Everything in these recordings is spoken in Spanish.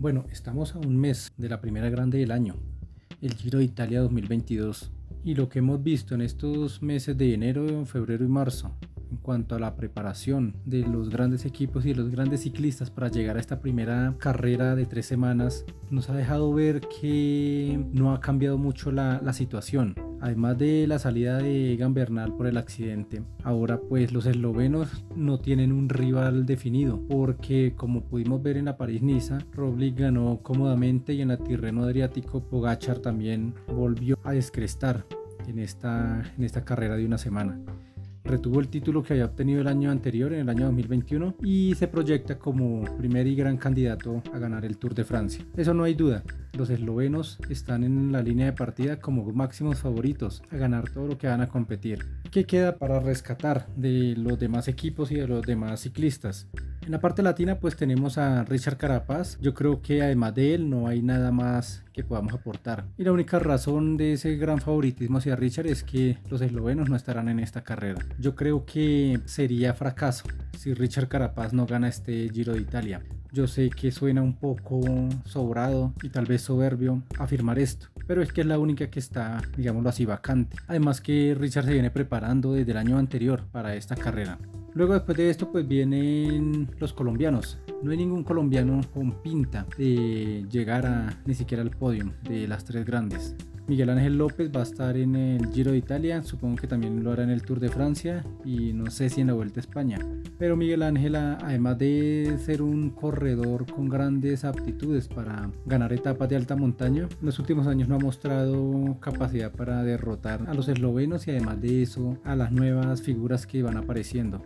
Bueno, estamos a un mes de la primera grande del año, el Giro de Italia 2022. Y lo que hemos visto en estos meses de enero, febrero y marzo, en cuanto a la preparación de los grandes equipos y de los grandes ciclistas para llegar a esta primera carrera de tres semanas, nos ha dejado ver que no ha cambiado mucho la, la situación. Además de la salida de Egan Bernal por el accidente, ahora pues los eslovenos no tienen un rival definido, porque como pudimos ver en la París-Niza, Roglic ganó cómodamente y en la Tirreno Adriático Pogachar también volvió a descrestar en esta, en esta carrera de una semana retuvo el título que había obtenido el año anterior, en el año 2021, y se proyecta como primer y gran candidato a ganar el Tour de Francia. Eso no hay duda. Los eslovenos están en la línea de partida como máximos favoritos a ganar todo lo que van a competir. ¿Qué queda para rescatar de los demás equipos y de los demás ciclistas? En la parte latina pues tenemos a Richard Carapaz. Yo creo que además de él no hay nada más que podamos aportar. Y la única razón de ese gran favoritismo hacia Richard es que los eslovenos no estarán en esta carrera. Yo creo que sería fracaso si Richard Carapaz no gana este Giro de Italia. Yo sé que suena un poco sobrado y tal vez soberbio afirmar esto, pero es que es la única que está, digámoslo así, vacante. Además que Richard se viene preparando desde el año anterior para esta carrera. Luego después de esto pues vienen los colombianos. No hay ningún colombiano con pinta de llegar a ni siquiera al podio de las tres grandes. Miguel Ángel López va a estar en el Giro de Italia, supongo que también lo hará en el Tour de Francia y no sé si en la Vuelta a España. Pero Miguel Ángel, además de ser un corredor con grandes aptitudes para ganar etapas de alta montaña, en los últimos años no ha mostrado capacidad para derrotar a los eslovenos y además de eso a las nuevas figuras que van apareciendo.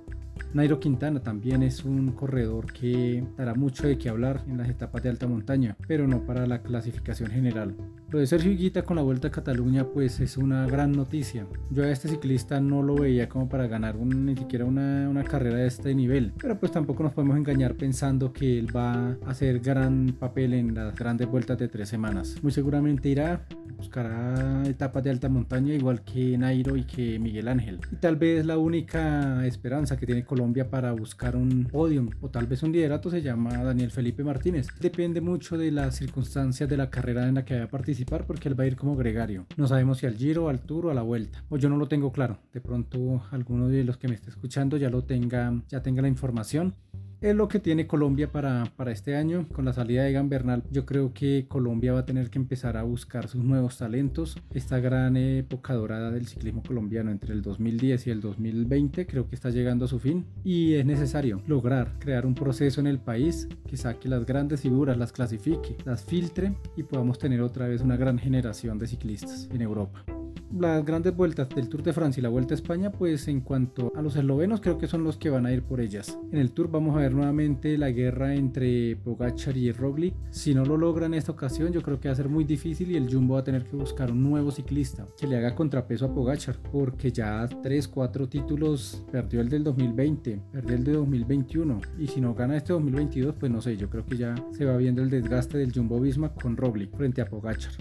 Nairo Quintana también es un corredor que dará mucho de qué hablar en las etapas de alta montaña, pero no para la clasificación general. Sergio Higuita con la Vuelta a Cataluña pues es una gran noticia. Yo a este ciclista no lo veía como para ganar ni siquiera una, una, carrera de este nivel, pero pues tampoco nos podemos engañar pensando que él va a hacer gran papel en las grandes vueltas de tres semanas. Muy seguramente irá, buscará etapas de alta montaña igual que Nairo y que Miguel Ángel. Y tal vez la única esperanza que tiene Colombia para buscar un podium o tal vez un liderato se llama Daniel Felipe Martínez. Depende mucho de las circunstancias de la carrera en la que vaya a porque él va a ir como gregario. No sabemos si al giro, al tour a la vuelta. O yo no lo tengo claro. De pronto alguno de los que me esté escuchando ya lo tenga, ya tenga la información es lo que tiene Colombia para, para, este año. Con la salida de Egan Bernal, yo creo que Colombia va a tener que empezar a buscar sus nuevos talentos. Esta gran época dorada del ciclismo colombiano entre el 2010 y el 2020 creo que está llegando a su fin y es necesario lograr crear un proceso en el país que saque las grandes figuras, las clasifique, las filtre y podamos tener otra vez una gran generación de ciclistas en Europa las grandes vueltas del Tour de Francia y la Vuelta a España, pues en cuanto a los eslovenos, creo que son los que van a ir por ellas. En el Tour vamos a ver nuevamente la guerra entre Pogachar y Roglic. Si no lo logra en esta ocasión, yo creo que va a ser muy difícil y el Jumbo va a tener que buscar un nuevo ciclista que le haga contrapeso a Pogachar, porque ya 3, 4 títulos perdió el del 2020, perdió el de 2021 y si no gana este 2022, pues no sé, yo creo que ya se va viendo el desgaste del Jumbo Visma con Roglic frente a Pogachar.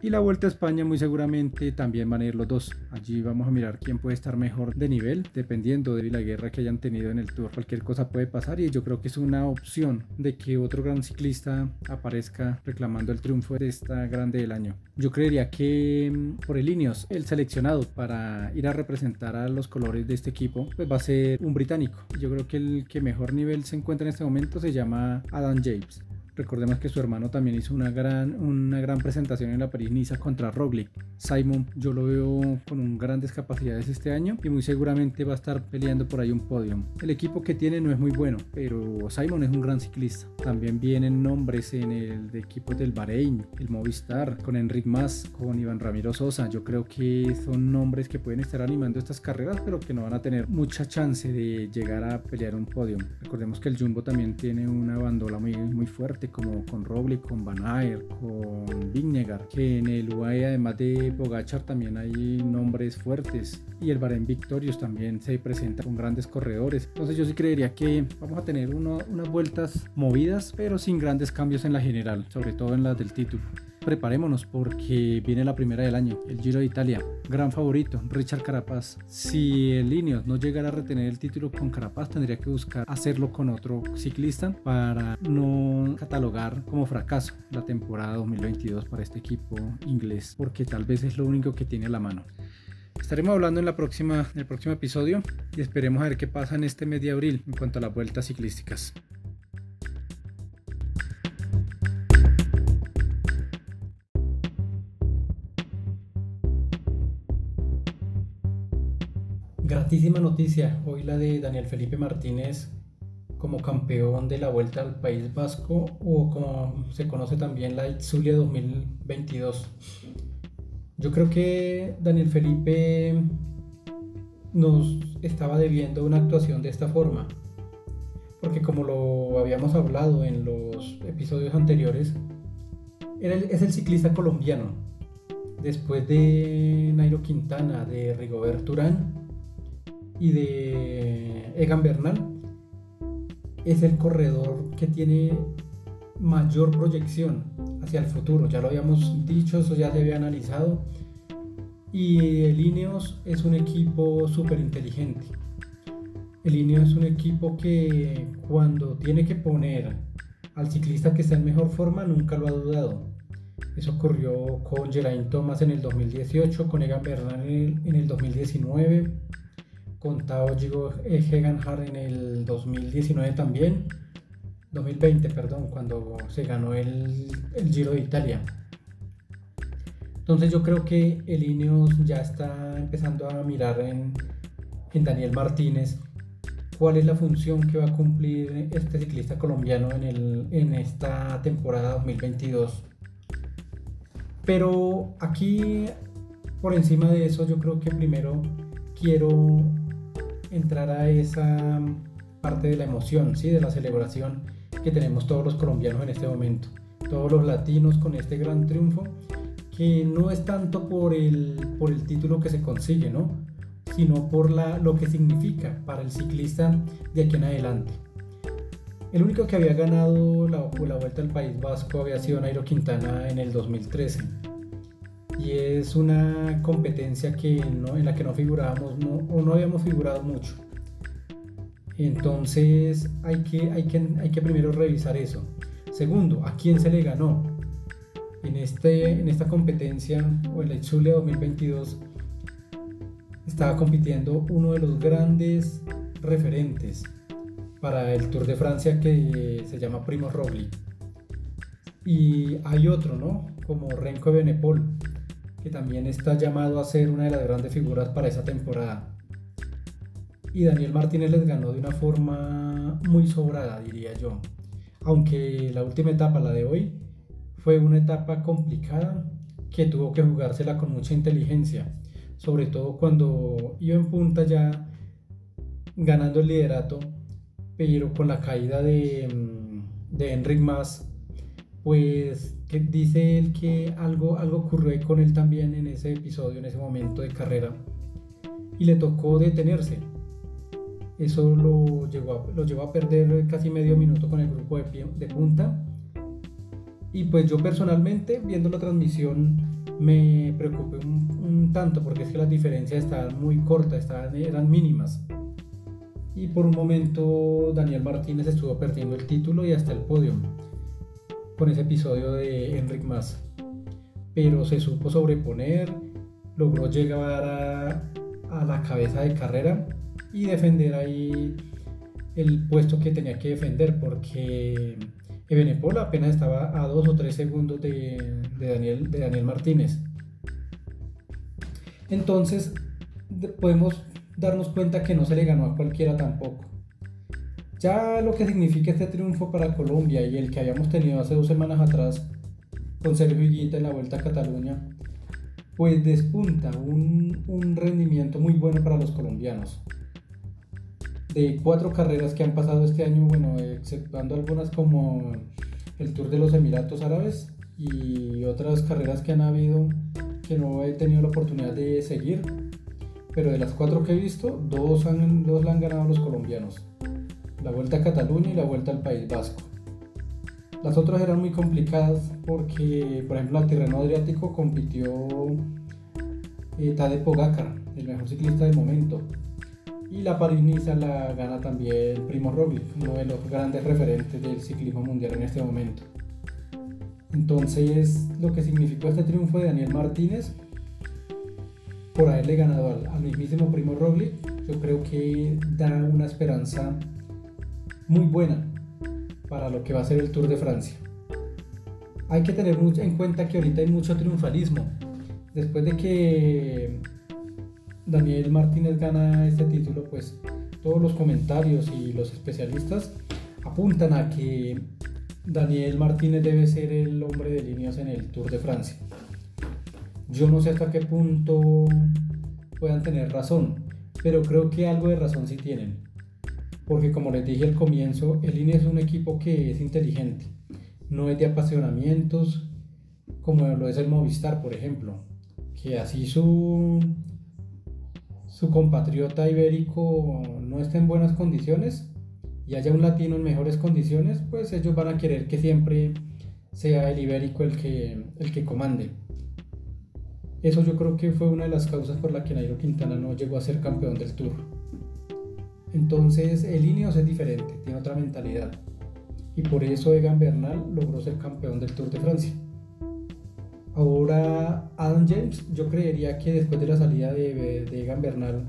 Y la Vuelta a España muy seguramente también van a ir los dos. Allí vamos a mirar quién puede estar mejor de nivel, dependiendo de la guerra que hayan tenido en el Tour. Cualquier cosa puede pasar y yo creo que es una opción de que otro gran ciclista aparezca reclamando el triunfo de esta grande del año. Yo creería que mm, por el Ineos, el seleccionado para ir a representar a los colores de este equipo, pues va a ser un británico. Yo creo que el que mejor nivel se encuentra en este momento se llama Adam James. Recordemos que su hermano también hizo una gran, una gran presentación en la París-Niza contra Roglic. Simon yo lo veo con grandes capacidades este año y muy seguramente va a estar peleando por ahí un podio. El equipo que tiene no es muy bueno, pero Simon es un gran ciclista. También vienen nombres en el de del Bahrein, el Movistar, con Enric Mas, con Iván Ramiro Sosa. Yo creo que son nombres que pueden estar animando estas carreras, pero que no van a tener mucha chance de llegar a pelear un podio. Recordemos que el Jumbo también tiene una bandola muy, muy fuerte como con Roglic, con Van Aert, con Vignegar, que en el UAE además de Bogachar también hay nombres fuertes y el Bahrein Victorious también se presenta con grandes corredores. Entonces yo sí creería que vamos a tener unas vueltas movidas pero sin grandes cambios en la general, sobre todo en las del título. Preparémonos porque viene la primera del año, el Giro de Italia. Gran favorito, Richard Carapaz. Si el Ineos no llegara a retener el título con Carapaz, tendría que buscar hacerlo con otro ciclista para no catalogar como fracaso la temporada 2022 para este equipo inglés, porque tal vez es lo único que tiene a la mano. Estaremos hablando en, el próximo episodio y esperemos a ver qué pasa en este mes de abril en cuanto a las vueltas ciclísticas. Gratísima noticia, hoy la de Daniel Felipe Martínez como campeón de la Vuelta al País Vasco o como se conoce también la Itzulia 2022. Yo creo que Daniel Felipe nos estaba debiendo una actuación de esta forma, porque como lo habíamos hablado en los episodios anteriores, es el ciclista colombiano. Después de Nairo Quintana, de Rigobert Urán y de Egan Bernal, es el corredor que tiene mayor proyección hacia el futuro. Ya lo habíamos dicho, eso ya se había analizado. Y el Ineos es un equipo súper inteligente. El Ineos es un equipo que cuando tiene que poner al ciclista que está en mejor forma nunca lo ha dudado. Eso ocurrió con Geraint Thomas en el 2018, con Egan Bernal en el 2019, con Tao Gegan Hart en el 2019 también 2020, perdón, cuando se ganó el, Giro de Italia. Entonces yo creo que el Ineos ya está empezando a mirar en, Daniel Martínez cuál es la función que va a cumplir este ciclista colombiano en, el, en esta temporada 2022. Pero aquí, por encima de eso, yo creo que primero quiero entrar a esa parte de la emoción, ¿sí? de la celebración que tenemos todos los colombianos en este momento, todos los latinos con este gran triunfo, que no es tanto por el, por el título que se consigue, ¿no? sino por la, lo que significa para el ciclista de aquí en adelante. El único que había ganado la, la Vuelta al País Vasco había sido Nairo Quintana en el 2013. Y es una competencia que no, en la que no figurábamos o no habíamos figurado mucho. Entonces hay que, hay que, hay que primero revisar eso. Segundo, ¿a quién se le ganó? En, este, en esta competencia o en la Itzulia 2022 estaba compitiendo uno de los grandes referentes para el Tour de Francia que se llama Primo Roglic. Y hay otro, ¿no? Como Renko Benepol, que también está llamado a ser una de las grandes figuras para esa temporada y Daniel Martínez les ganó de una forma muy sobrada, diría yo. Aunque la última etapa, la de hoy, fue una etapa complicada que tuvo que jugársela con mucha inteligencia, sobre todo cuando iba en punta ya ganando el liderato, pero con la caída de, mm, de Enric Mas, pues que dice él que algo, algo ocurrió con él también en ese episodio, en ese momento de carrera, y le tocó detenerse eso lo llevó, a, lo perder casi medio minuto con el grupo de, de punta. Y pues yo personalmente, viendo la transmisión, me preocupé un, tanto porque es que las diferencias estaban muy cortas, estaban, eran mínimas. Y por un momento Daniel Martínez estuvo perdiendo el título y hasta el podio con ese episodio de Enric Mas. Pero se supo sobreponer, logró llegar a, la cabeza de carrera y defender ahí el puesto que tenía que defender porque Ebenepol apenas estaba a dos o tres segundos de, Daniel, de Daniel Martínez. Entonces podemos darnos cuenta que no se le ganó a cualquiera tampoco. Ya lo que significa este triunfo para Colombia y el que habíamos tenido hace dos semanas atrás con Sergio Higuita en la Vuelta a Cataluña, pues despunta un, un rendimiento muy bueno para los colombianos. De cuatro carreras que han pasado este año, bueno, exceptuando algunas como el Tour de los Emiratos Árabes y otras carreras que han habido que no he tenido la oportunidad de seguir, pero de las cuatro que he visto, dos, han, la han ganado los colombianos, la Vuelta a Cataluña y la Vuelta al País Vasco. Las otras eran muy complicadas porque, por ejemplo, el Tirreno Adriático compitió eh, Tadej Pogacar, el mejor ciclista del momento. Y la París-Niza la gana también Primo Roglic, uno de los grandes referentes del ciclismo mundial en este momento. Entonces, lo que significó este triunfo de Daniel Martínez por haberle ganado al, al mismísimo Primo Roglic, yo creo que da una esperanza muy buena para lo que va a ser el Tour de Francia. Hay que tener en cuenta que ahorita hay mucho triunfalismo. Después de que Daniel Martínez gana este título, pues todos los comentarios y los especialistas apuntan a que Daniel Martínez debe ser el hombre de líneas en el Tour de Francia. Yo no sé hasta qué punto puedan tener razón, pero creo que algo de razón sí tienen porque como les dije al comienzo, el INE es un equipo que es inteligente, no es de apasionamientos como lo es el Movistar, por ejemplo, que así su, su compatriota ibérico no está en buenas condiciones y haya un latino en mejores condiciones, pues ellos van a querer que siempre sea el ibérico el que, el que comande. Eso yo creo que fue una de las causas por la que Nairo Quintana no llegó a ser campeón del Tour. Entonces el Ineos es diferente, tiene otra mentalidad. Y por eso Egan Bernal logró ser campeón del Tour de Francia. Ahora Adam James, yo creería que después de la salida de, Egan Bernal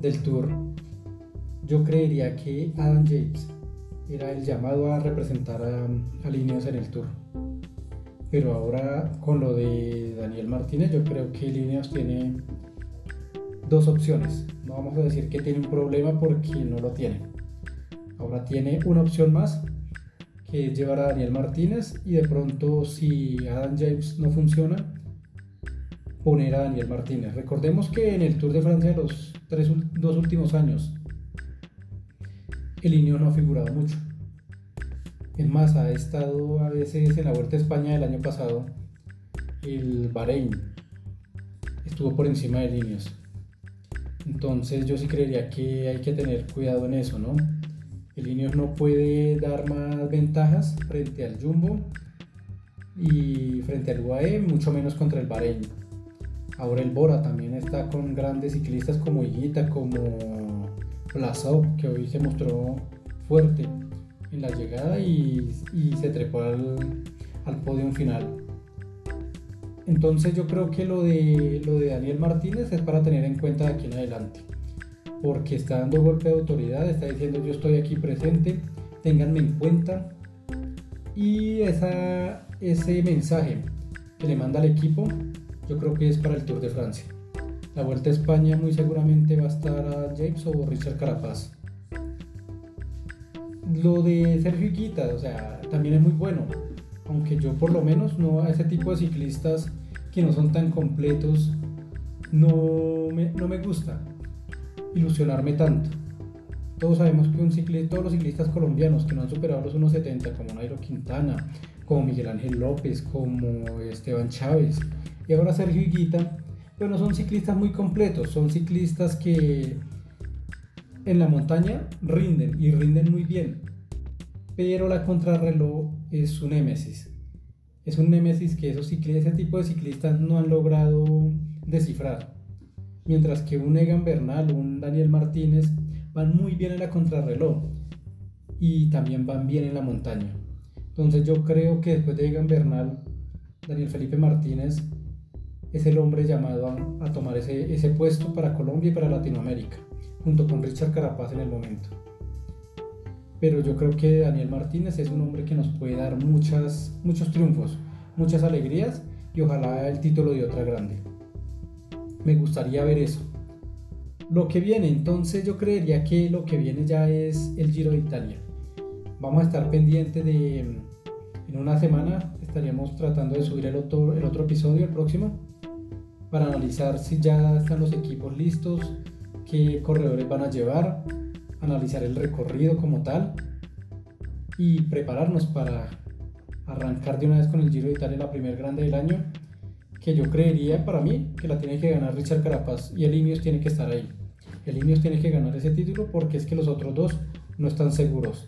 del Tour, yo creería que Adam James era el llamado a representar a, a en el Tour. Pero ahora con lo de Daniel Martínez, yo creo que Ineos tiene dos opciones. No vamos a decir que tiene un problema porque no lo tiene. Ahora tiene una opción más, que es llevar a Daniel Martínez y de pronto si Adam James no funciona, poner a Daniel Martínez. Recordemos que en el Tour de Francia los tres, dos últimos años, el Inio no ha figurado mucho. Es más, ha estado a veces en la Vuelta a España del año pasado, el Bahrein estuvo por encima de líneas. Entonces yo sí creería que hay que tener cuidado en eso, ¿no? El Ineos no puede dar más ventajas frente al Jumbo y frente al UAE, mucho menos contra el Bahrein. Ahora el Bora también está con grandes ciclistas como Higuita, como Blasov, que hoy se mostró fuerte en la llegada y, se trepó al, al podio final. Entonces yo creo que lo de, lo de Daniel Martínez es para tener en cuenta de aquí en adelante, porque está dando golpe de autoridad, está diciendo yo estoy aquí presente, ténganme en cuenta y esa, ese mensaje que le manda al equipo yo creo que es para el Tour de Francia. La Vuelta a España muy seguramente va a estar a James o Richard Carapaz. Lo de Sergio Iquita, o sea, también es muy bueno, aunque yo por lo menos no a ese tipo de ciclistas que no son tan completos, no me, no me gusta ilusionarme tanto. Todos sabemos que un ciclista, todos los ciclistas colombianos que no han superado los 1.70, como Nairo Quintana, como Miguel Ángel López, como Esteban Chávez y ahora Sergio Higuita, pues no son ciclistas muy completos, son ciclistas que en la montaña rinden y rinden muy bien, pero la contrarreloj es su némesis es un némesis que esos ese tipo de ciclistas no han logrado descifrar. Mientras que un Egan Bernal o un Daniel Martínez van muy bien en la contrarreloj y también van bien en la montaña. Entonces yo creo que después de Egan Bernal, Daniel Felipe Martínez es el hombre llamado a, tomar ese, ese puesto para Colombia y para Latinoamérica, junto con Richard Carapaz en el momento pero yo creo que Daniel Martínez es un hombre que nos puede dar muchas, muchos triunfos, muchas alegrías y ojalá el título de otra grande. Me gustaría ver eso. Lo que viene, entonces yo creería que lo que viene ya es el Giro de Italia. Vamos a estar pendientes de, en una semana estaríamos tratando de subir el otro, el otro episodio, el próximo, para analizar si ya están los equipos listos, qué corredores van a llevar, analizar el recorrido como tal y prepararnos para arrancar de una vez con el Giro de Italia, la primer grande del año, que yo creería para mí que la tiene que ganar Richard Carapaz y el Ineos tiene que estar ahí. El Ineos tiene que ganar ese título porque es que los otros dos no están seguros.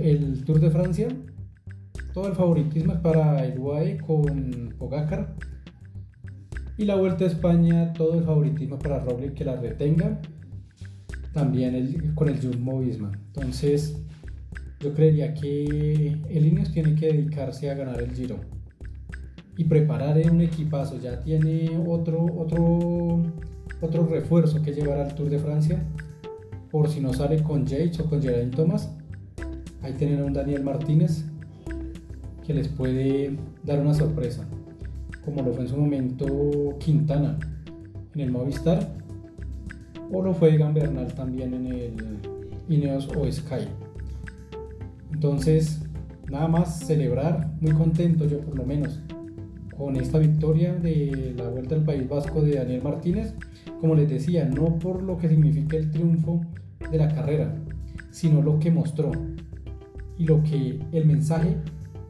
El Tour de Francia todo el favoritismo es para el con Pogacar. Y la Vuelta a España, todo el favoritismo para Roglic que la retenga. También con el Jumbo Visma. Entonces, yo creería que el Ineos tiene que dedicarse a ganar el Giro y preparar un equipazo. Ya tiene otro, otro, otro refuerzo que llevar al Tour de Francia. Por si no sale con Yates o con Geraint Thomas. Ahí tienen a un Daniel Martínez que les puede dar una sorpresa. Como lo fue en su momento Quintana en el Movistar. O lo fue Gambernal también en el Ineos o Sky. Entonces, nada más celebrar, muy contento yo por lo menos, con esta victoria de la Vuelta al País Vasco de Daniel Martínez. Como les decía, no por lo que significa el triunfo de la carrera, sino lo que mostró y lo que el mensaje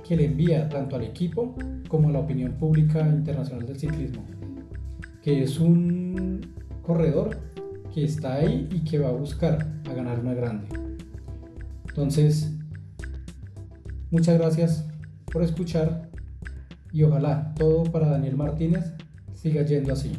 que le envía tanto al equipo como a la opinión pública internacional del ciclismo, que es un corredor que está ahí y que va a buscar a ganar una grande. Entonces, Muchas gracias por escuchar y ojalá todo para Daniel Martínez siga yendo así.